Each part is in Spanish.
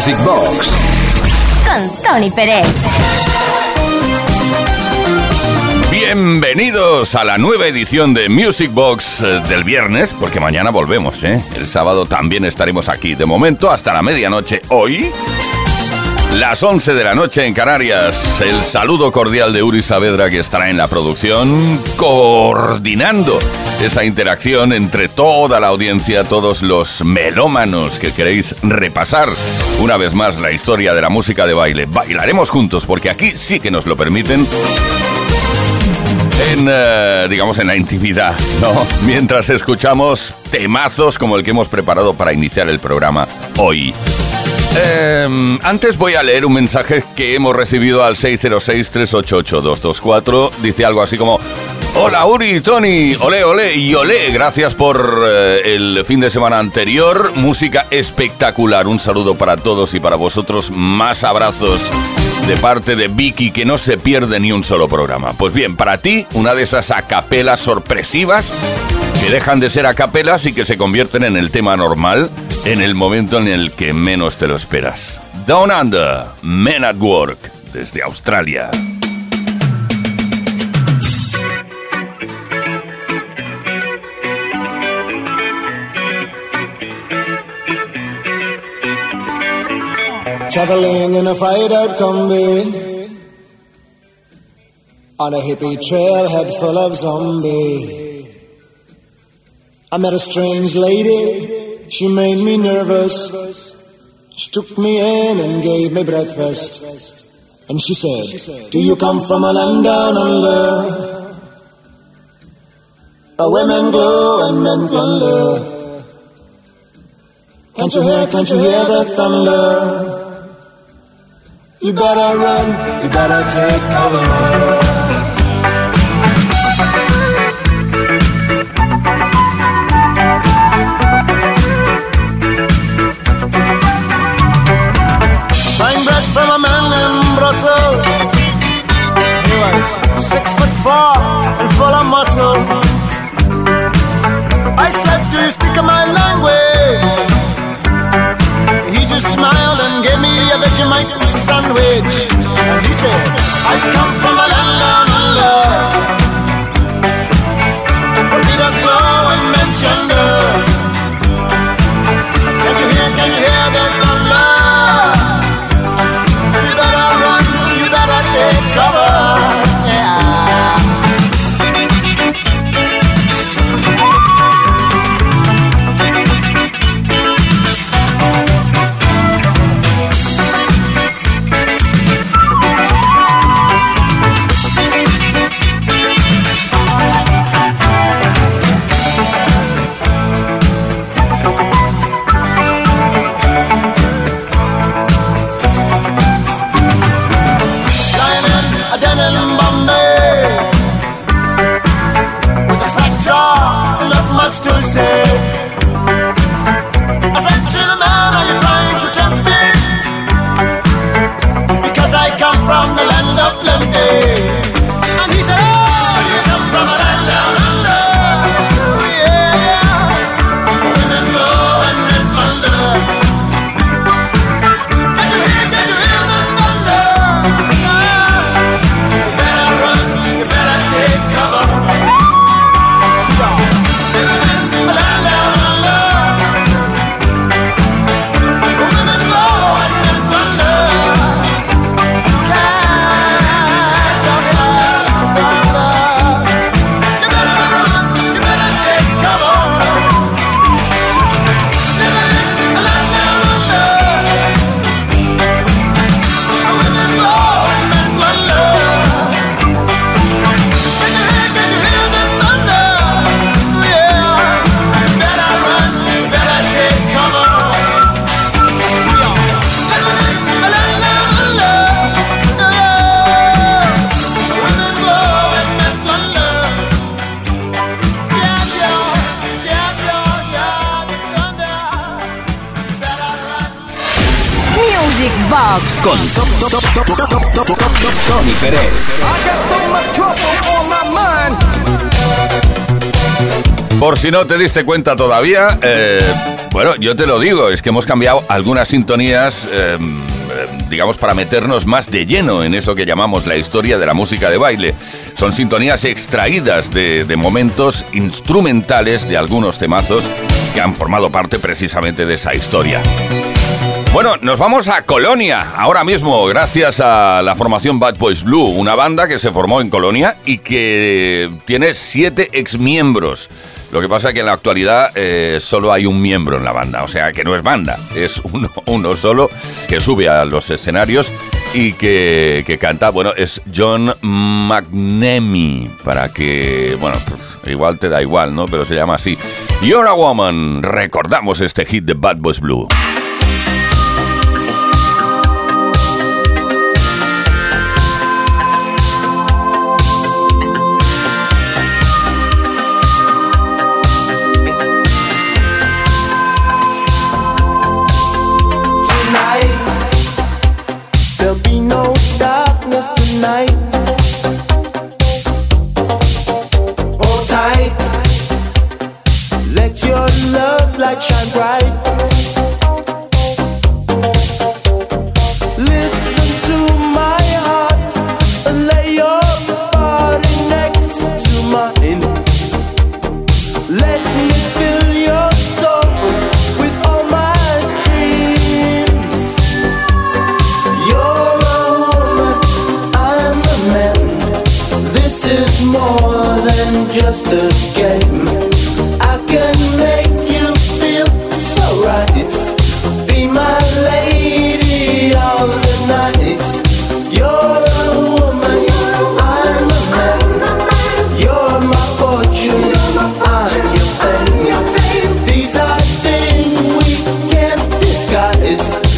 Music Box con Tony Pérez. Bienvenidos a la nueva edición de Music Box eh, del viernes, porque mañana volvemos, ¿eh? El sábado también estaremos aquí. De momento, hasta la medianoche hoy. Las 11 de la noche en Canarias. El saludo cordial de Uri Saavedra que estará en la producción coordinando esa interacción entre toda la audiencia, todos los melómanos que queréis repasar una vez más la historia de la música de baile. Bailaremos juntos porque aquí sí que nos lo permiten en, eh, digamos, en la intimidad, ¿no? Mientras escuchamos temazos como el que hemos preparado para iniciar el programa hoy. Em, antes voy a leer un mensaje que hemos recibido al 606-388-224. Dice algo así como... Hola Uri, Tony, ole, ole y ole, gracias por eh, el fin de semana anterior, música espectacular, un saludo para todos y para vosotros, más abrazos de parte de Vicky que no se pierde ni un solo programa. Pues bien, para ti, una de esas acapelas sorpresivas que dejan de ser acapelas y que se convierten en el tema normal en el momento en el que menos te lo esperas. Down Under, Men at Work, desde Australia. Traveling in a fried out combi on a hippie trailhead full of zombies. I met a strange lady, she made me nervous. She took me in and gave me breakfast. And she said, Do you come from a land down under? Where women glow and men plunder. Can't you hear, can't you hear the thunder? You better run, you better take cover. Six foot four and full of muscle. I said, Do you speak my language? He just smiled and gave me a Vegemite sandwich. And he said, I come from a land down under. Peter's slow and mentioned. Por si no te diste cuenta todavía, eh, bueno, yo te lo digo, es que hemos cambiado algunas sintonías, em, digamos, para meternos más de lleno en eso que llamamos la historia de la música de baile. Son sintonías extraídas de, de momentos instrumentales de algunos temazos que han formado parte precisamente de esa historia. Bueno, nos vamos a Colonia ahora mismo, gracias a la formación Bad Boys Blue, una banda que se formó en Colonia y que tiene siete exmiembros. Lo que pasa es que en la actualidad eh, solo hay un miembro en la banda, o sea que no es banda, es uno, solo que sube a los escenarios y que, que, canta, bueno, es John McNamee, para que, bueno, pues igual te da igual, ¿no? Pero se llama así. You're a Woman, recordamos este hit de Bad Boys Blue. It's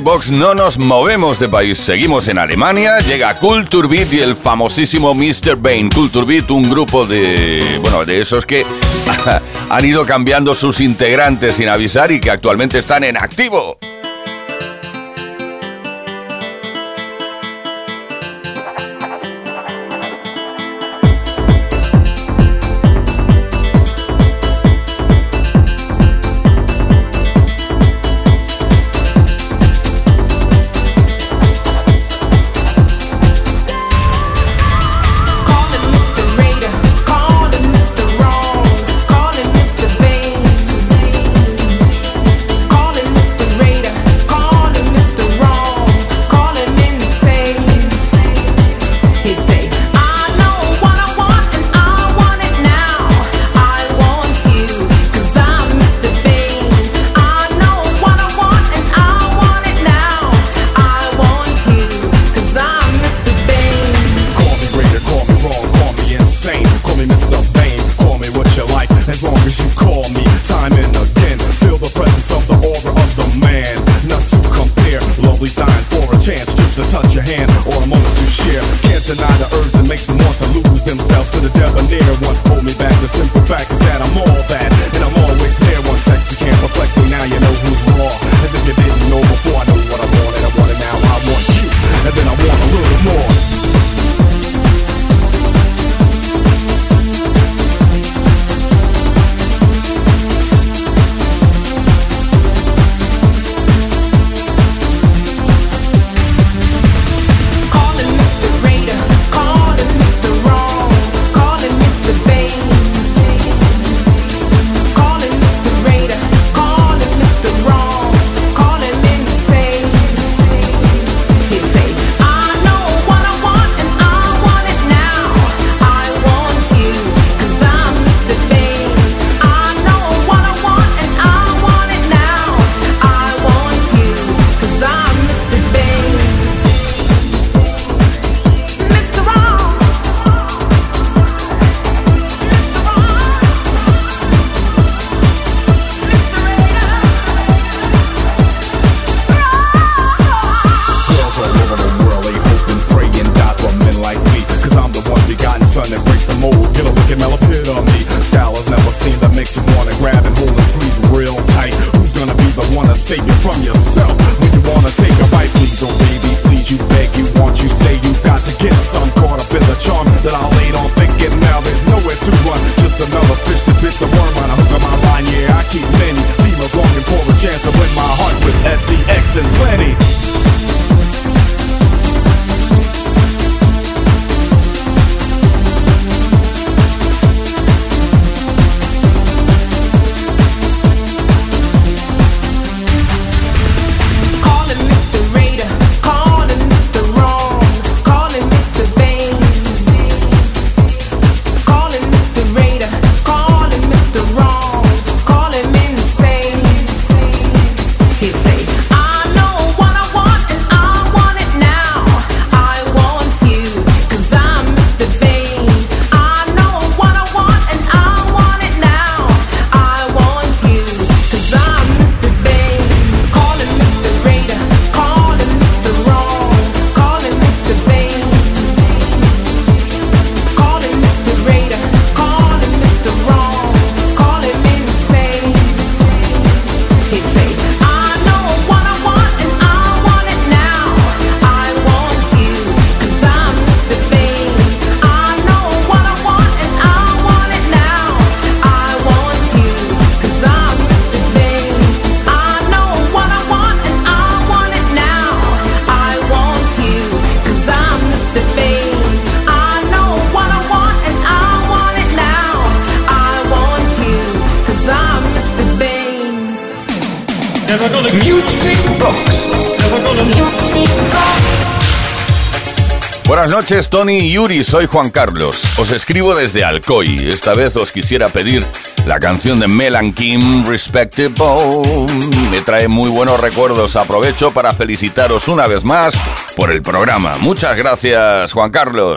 Box no nos movemos de país, seguimos en Alemania, llega Culture Beat y el famosísimo Mr. Bane. Culture Beat, un grupo de, bueno, de esos que han ido cambiando sus integrantes sin avisar y que actualmente están en activo. Mold. Get a look at Mel me. Style is never seen that makes you wanna grab and hold and squeeze real tight. Who's gonna be the one to save you from yourself when you wanna take a bite? Please, oh baby, please, you beg, you want, you say you got to get some caught up in the charm that I laid on thinking. Now there's nowhere to run, just another fish to bit the worm on a hook of my line. Yeah, I keep many females longing for a chance to win my heart with SCX and plenty. Buenas noches, Tony y Yuri. Soy Juan Carlos. Os escribo desde Alcoy. Esta vez os quisiera pedir la canción de Melan Kim, Respectable. Me trae muy buenos recuerdos. Aprovecho para felicitaros una vez más por el programa. Muchas gracias, Juan Carlos.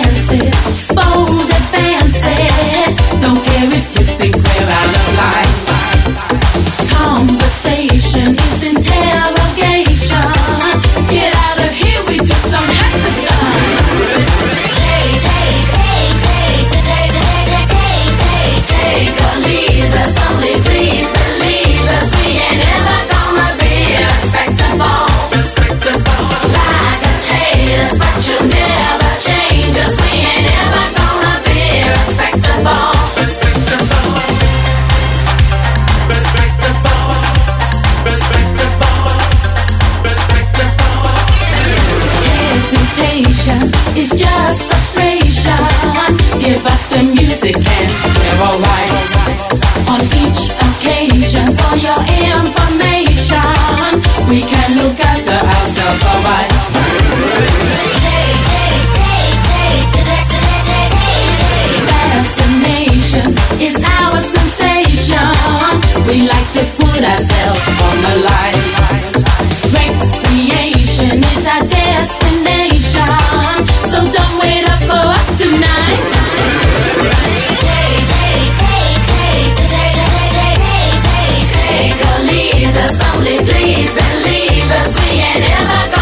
On each occasion, for your information, we can look after ourselves, alright. Fascination is our sensation. We like to put ourselves on the line. Only please believe us. We ain't ever gonna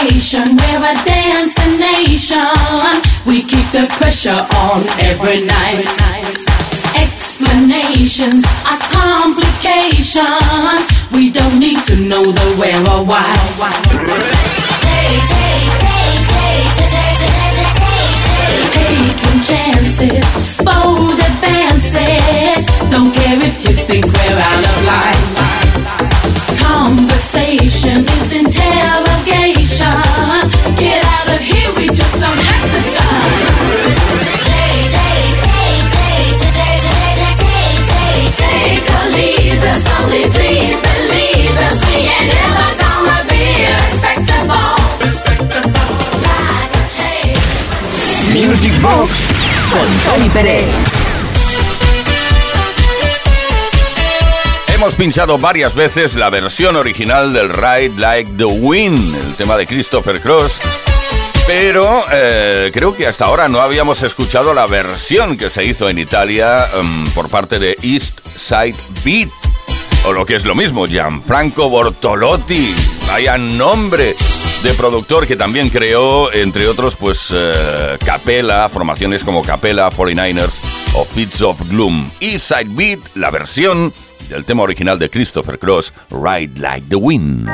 We're a dancing nation. We keep the pressure on every night. Explanations are complications. We don't need to know the where or why. Take, take, take, taking chances, bold advances. Don't care if you think we're out of line. Conversation is interrogation. Music Box con Tony Pérez. Hemos pinchado varias veces la versión original del Ride Like the Wind, el tema de Christopher Cross. Pero eh, creo que hasta ahora no habíamos escuchado la versión que se hizo en Italia em, por parte de East Side Beat. O lo que es lo mismo, Gianfranco Bortolotti. Vaya nombre de productor que también creó, entre otros, pues eh, Capella, formaciones como Capella, 49ers o Fits of Gloom. East Side Beat, la versión del tema original de Christopher Cross, Ride Like the Wind.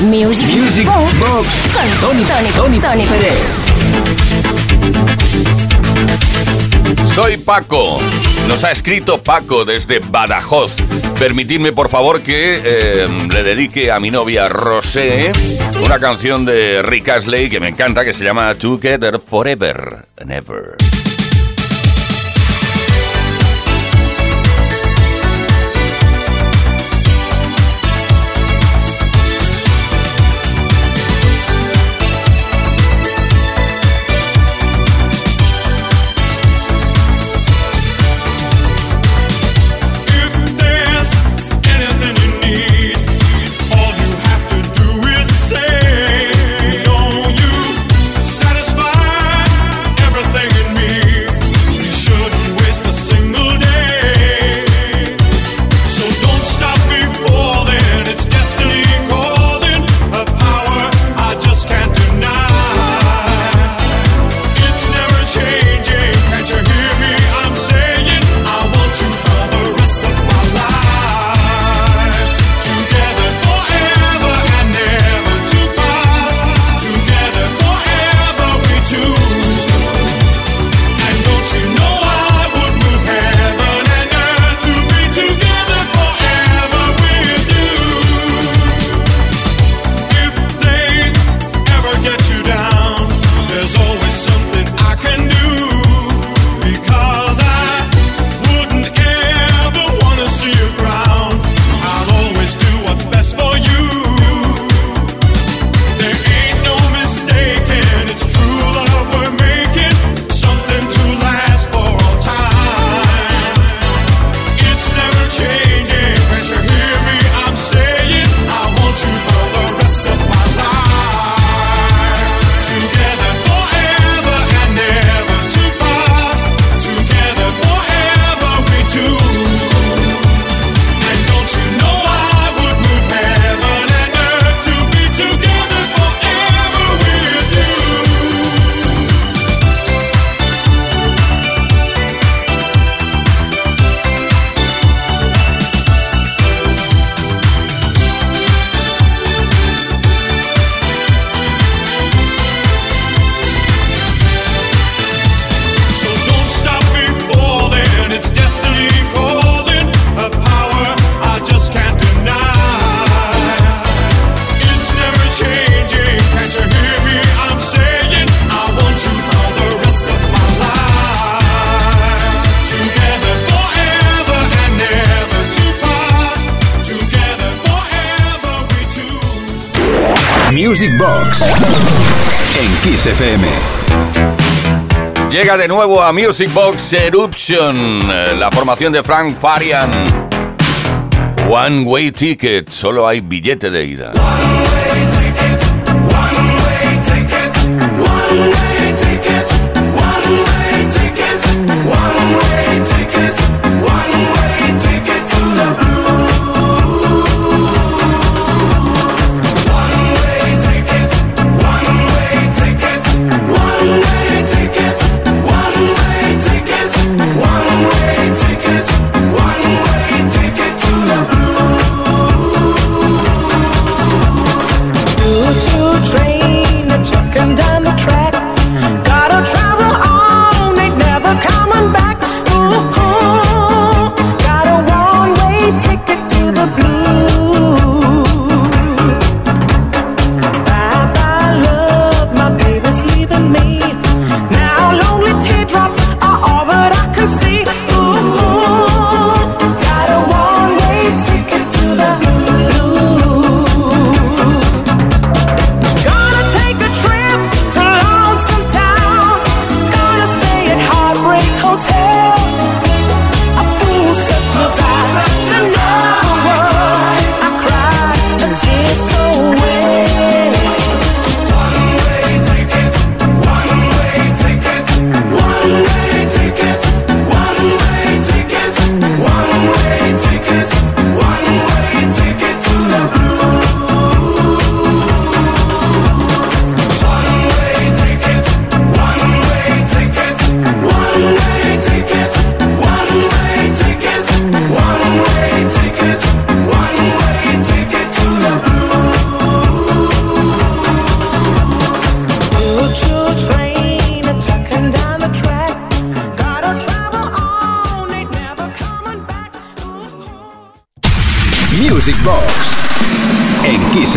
Music, Music Box, con Tony, Tony, Tony, Tony Soy Paco. Nos ha escrito Paco desde Badajoz. Permitidme, por favor, que em, le dedique a mi novia Rosé una canción de Rick Astley que me encanta, que se llama Together Forever and de nuevo a Music Box Eruption, la formación de Frank Farian. One Way Ticket, solo hay billete de ida. Music Box en Kiss.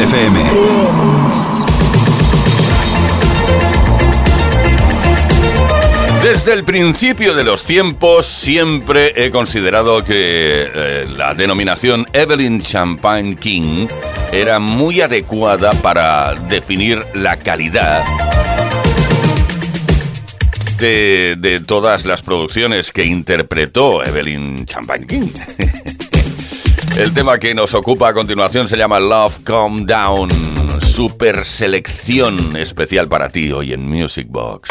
Desde el principio de los tiempos siempre he considerado que eh, la denominación Evelyn Champagne King era muy adecuada para definir la calidad de, de todas las producciones que interpretó Evelyn Champagne King. El tema que nos ocupa a continuación se llama Love Calm Down, super selección especial para ti hoy en Music Box.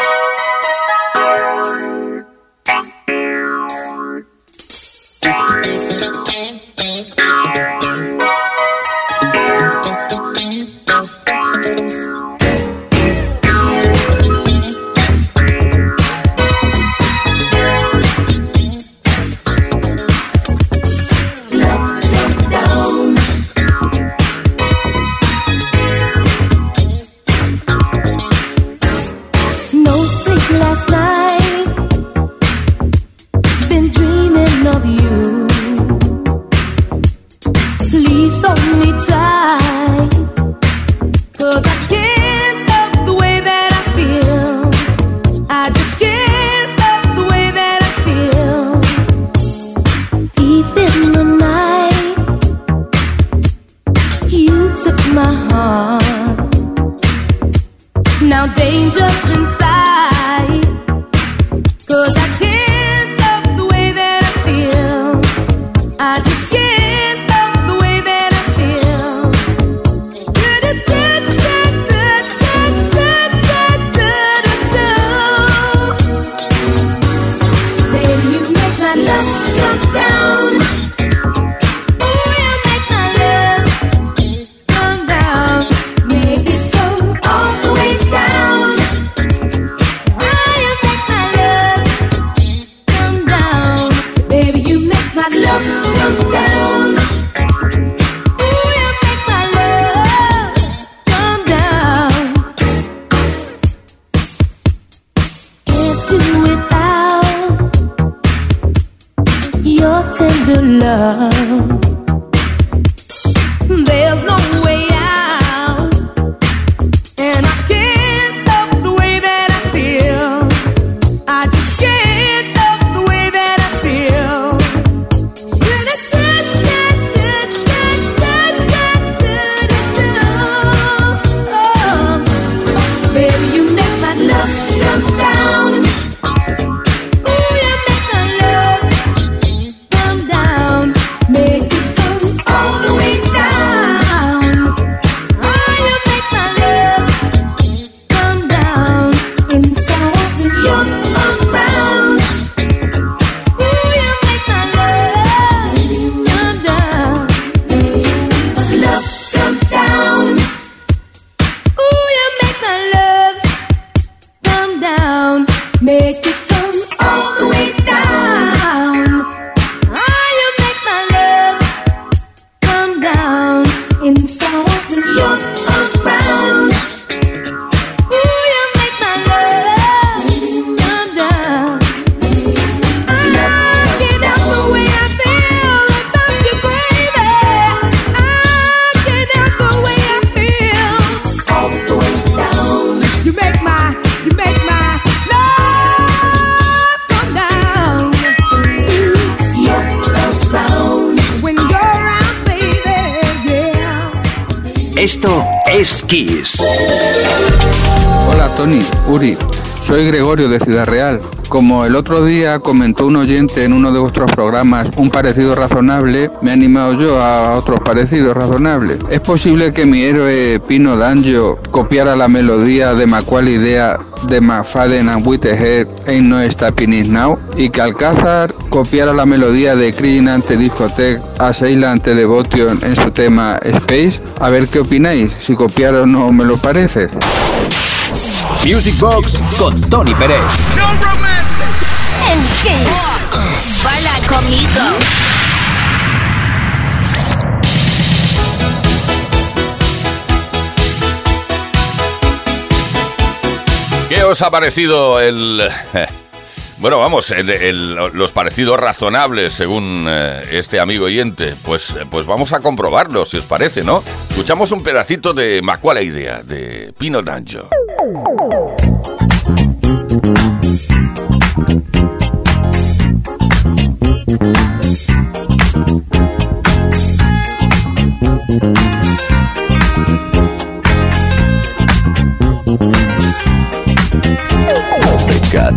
Hola Tony, Uri, soy Gregorio de Ciudad Real. Como el otro día comentó un oyente en uno de vuestros programas un parecido razonable, me he animado yo a otros parecidos razonables. ¿Es posible que mi héroe Pino Danjo copiara la melodía de Macual Idea de McFadden and Whitehead en No Stopping It Now? Y que Alcázar copiara la melodía de Cream ante Discotech a Seila ante Devotion en su tema Space? A ver qué opináis, si copiar o no me lo parece. Music Box con Tony Pérez. En Kiss. Baila conmigo. ¿Qué os ha parecido el eh, Bueno, vamos, el- los parecidos razonables según eh, este amigo oyente, pues, eh, pues vamos a comprobarlo, si os parece, ¿no? Escuchamos un pedacito de Macuala Idea, de Pino Danjo.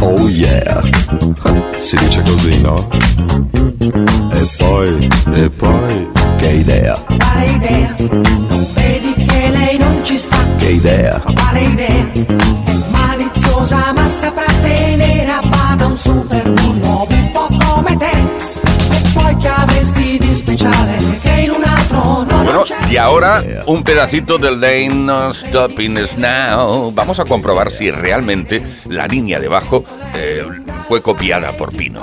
Oh yeah, si dice così, no? E poi, e poi, che idea, Quale idea? Non vedi che lei non ci sta? che idea, Quale idea? È maliziosa ma saprà tenere a bada un super bullo buffo come te. E poi che avresti di speciale che Bueno, y ahora un pedacito del Lane No Stopping Us Now. Vamos a comprobar si realmente la línea de bajo eh, fue copiada por Pino.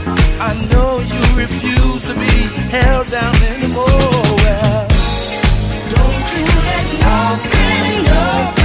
I know you refuse to be held down anymore. Well, don't you let nothing, nothing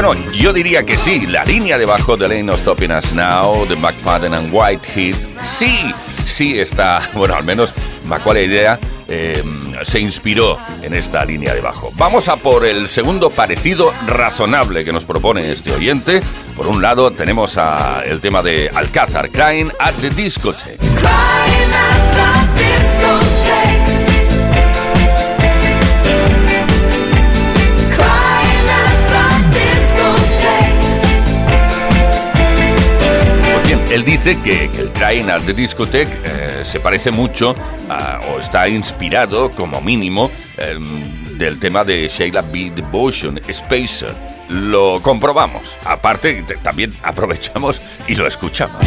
bueno, yo diría que sí. La línea debajo de Lane No Stopping Us Now, de McFadden and Whitehead, sí, sí está, bueno, al menos Macaulay Idea eh, se inspiró en esta línea debajo. Vamos a por el segundo parecido razonable que nos propone este oyente. Por un lado tenemos a el tema de Alcázar, Crying at the Discotheque. Él dice que, el Crying at the Discotheque eh, se parece mucho o está inspirado, como mínimo, em, del tema de Sheila B. Devotion, Spacer. Lo comprobamos. Aparte, te- también aprovechamos y lo escuchamos.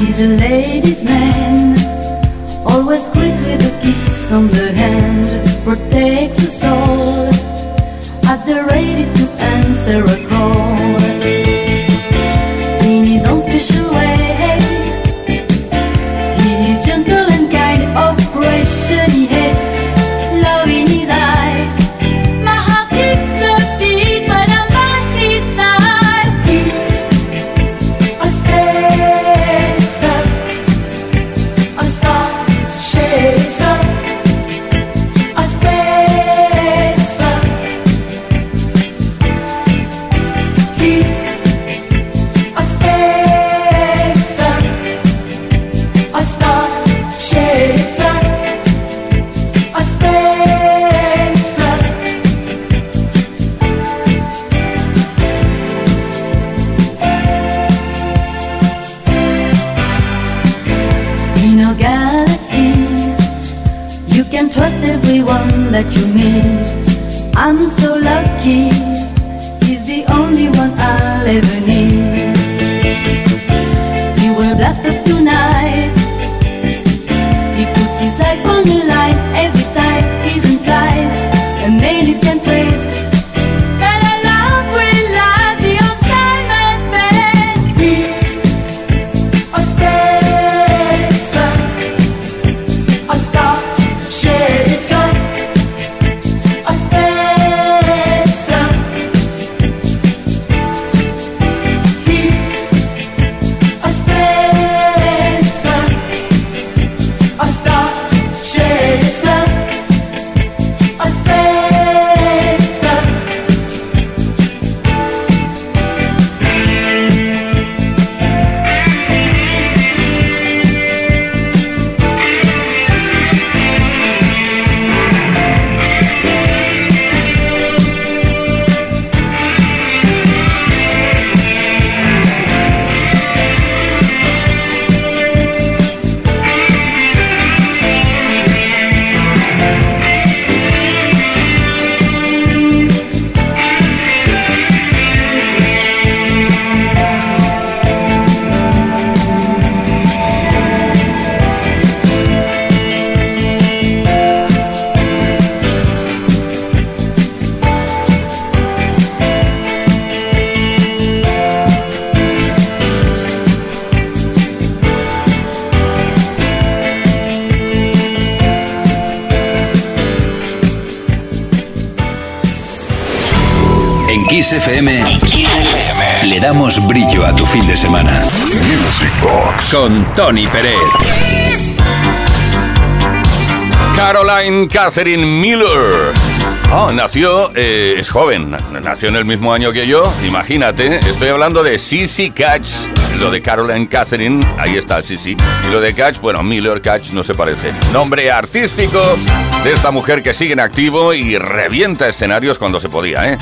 He's a man, always with a kiss on the hand, protects us all, at the ready to answer a call. XFM le damos brillo a tu fin de semana. Music Box con Tony Pérez. Caroline Catherine Miller. Oh, nació, eh, es joven, nació en el mismo año que yo, imagínate, estoy hablando de Sissy Catch, lo de Caroline Catherine, ahí está Sissy, y lo de Catch, bueno, Miller Catch no se parece. Nombre artístico de esta mujer que sigue en activo y revienta escenarios cuando se podía, ¿eh?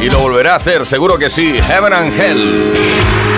Y lo volverá a hacer, seguro que sí. Heaven and Hell.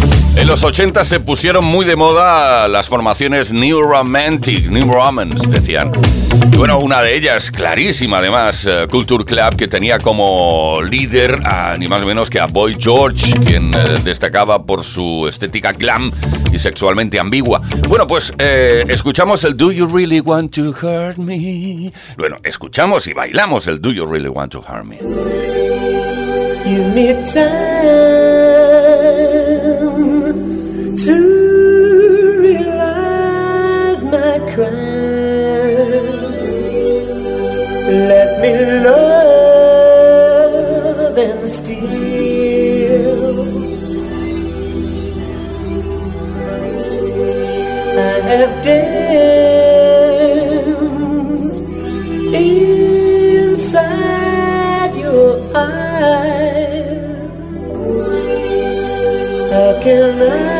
En los 80 se pusieron muy de moda las formaciones New Romantic, New Romance, decían. Y bueno, una de ellas, clarísima además, eh, Culture Club, que tenía como líder a, ni más ni menos que a Boy George, quien eh, destacaba por su estética glam y sexualmente ambigua. Bueno, pues eh, escuchamos el Do You Really Want to Hurt Me. Bueno, escuchamos y bailamos el Do You Really Want to Hurt Me. You need time. que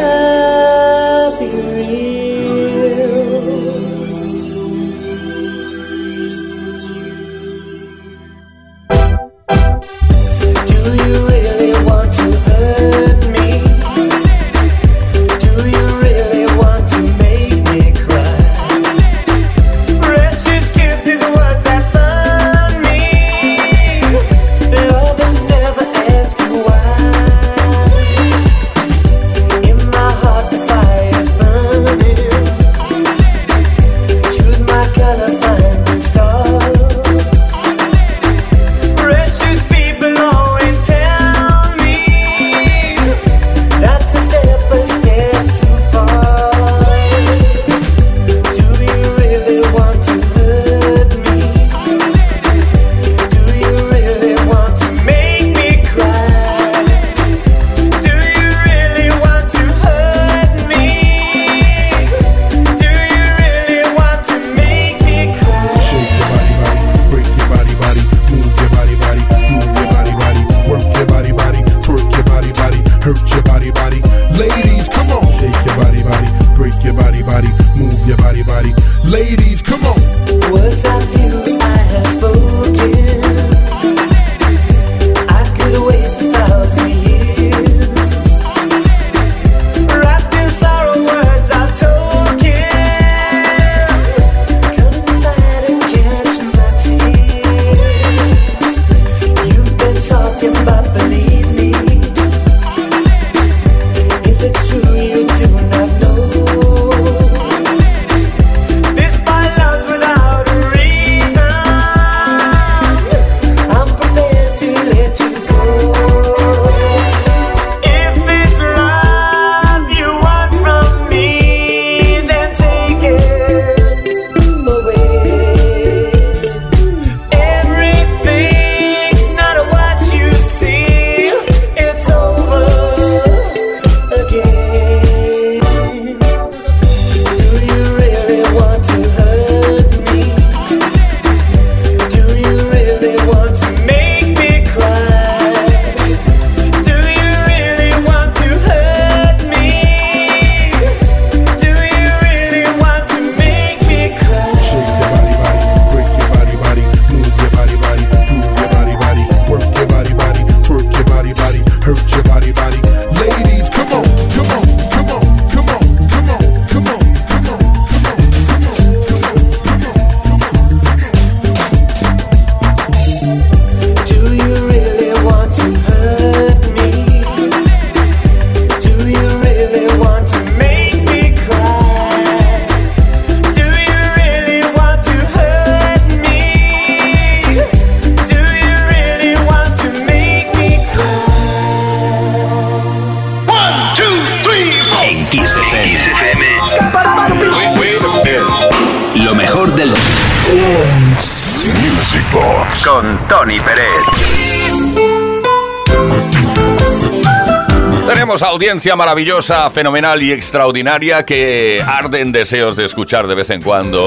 audiencia maravillosa, fenomenal y extraordinaria que arden deseos de escuchar de vez en cuando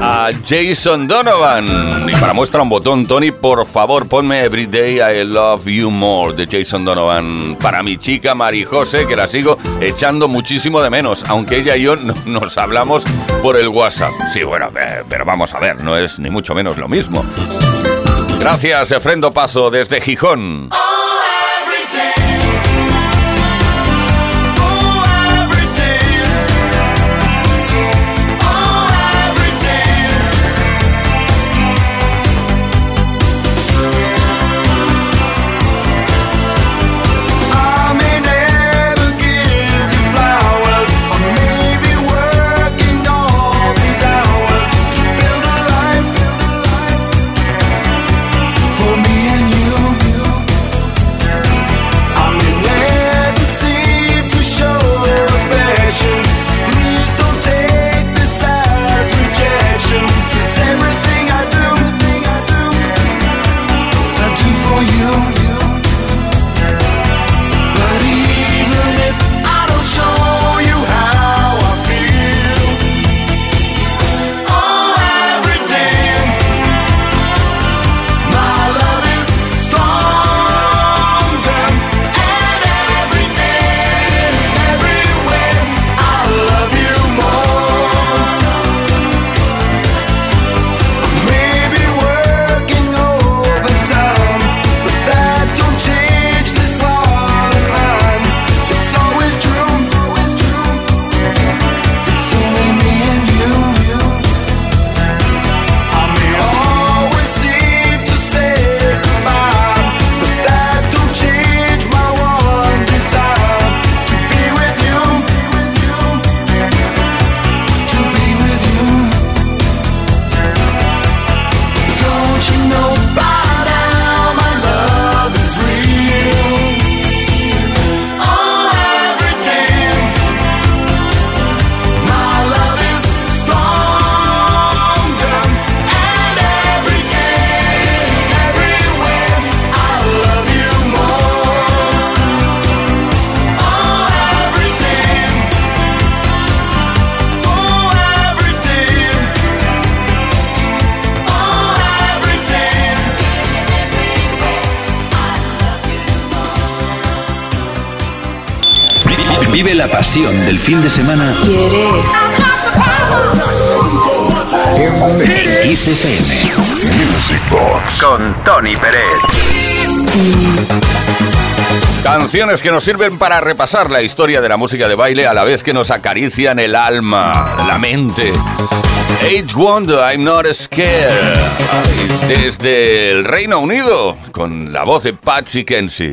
a Jason Donovan. Y para muestra un botón, Tony, por favor, ponme Everyday I Love You More de Jason Donovan. Para mi chica Mari José, que la sigo echando muchísimo de menos, aunque ella y yo no- nos hablamos por el WhatsApp. Sí, bueno, eh, pero vamos a ver, no es ni mucho menos lo mismo. Gracias, Efrendo Paso, desde Gijón. Vive la pasión del fin de semana en Kiss FM. Music Box con Tony Pérez. Canciones que nos sirven para repasar la historia de la música de baile a la vez que nos acarician el alma, la mente. Age Wonder, I'm Not Scared. Desde el Reino Unido, con la voz de Patsy Kenzie.